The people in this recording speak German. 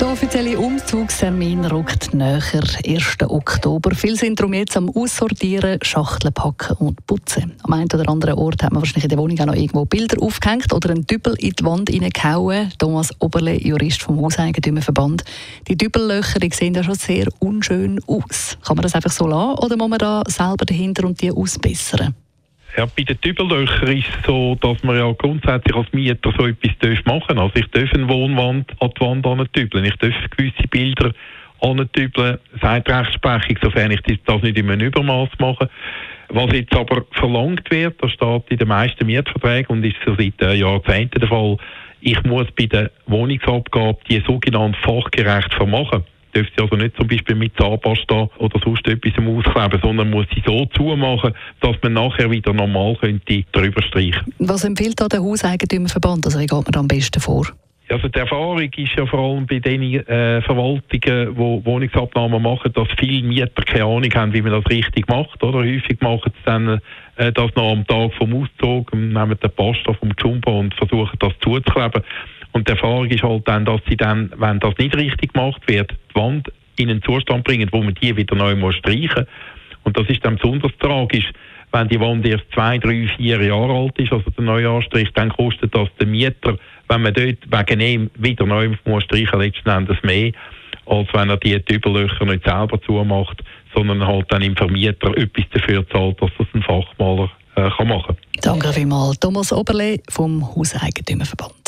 der offizielle Umzugstermin rückt näher, 1. Oktober. Viele sind darum jetzt am Aussortieren, Schachteln packen und putzen. Am einen oder anderen Ort hat man wahrscheinlich in der Wohnung auch noch irgendwo Bilder aufgehängt oder einen Dübel in die Wand hineingehauen. Thomas Oberle, Jurist vom Hauseigentümerverband. Die Dübellöcher die sehen ja schon sehr unschön aus. Kann man das einfach so lassen oder muss man da selber dahinter und die ausbessern? Ja, bei den Dübellöchern ist es so, dass man ja grundsätzlich als Mieter so etwas machen darf. Also ich darf eine Wohnwand an die Wand antübeln. Ich darf gewisse Bilder antübeln. Seit Rechtsprechung, sofern ich das nicht in einem Übermaß mache. Was jetzt aber verlangt wird, das steht in den meisten Mietverträgen und ist so seit äh, Jahrzehnten der Fall, ich muss bei der Wohnungsabgabe die sogenannte fachgerecht vermachen dürfte sie also nicht zum Beispiel mit Zahnpasta oder sonst etwas auskleben, sondern muss sie so zumachen, dass man nachher wieder normal könnte drüber streichen. Was empfiehlt da der Hauseigentümerverband? Also wie geht man da am besten vor? Also die Erfahrung ist ja vor allem bei den äh, Verwaltungen, die Wohnungsabnahmen machen, dass viele Mieter keine Ahnung haben, wie man das richtig macht. Oder? Häufig machen sie dann äh, das noch am Tag vom Auszug, nehmen den Pasta vom Jumbo und versuchen das zuzukleben. Und die Erfahrung ist halt dann, dass sie dann, wenn das nicht richtig gemacht wird, die Wand in einen Zustand bringen, wo man die wieder neu muss streichen muss. Und das ist dann besonders tragisch, wenn die Wand erst zwei, drei, vier Jahre alt ist, also der neue Anstrich, dann kostet das der Mieter, wenn man dort wegen ihm wieder neu muss streichen, letzten Endes mehr, als wenn er die Überlöcher nicht selber zumacht, sondern halt dann im Vermieter etwas dafür zahlt, dass das ein Fachmaler äh, kann machen kann. Danke vielmals, Thomas Oberle vom Hauseigentümerverband.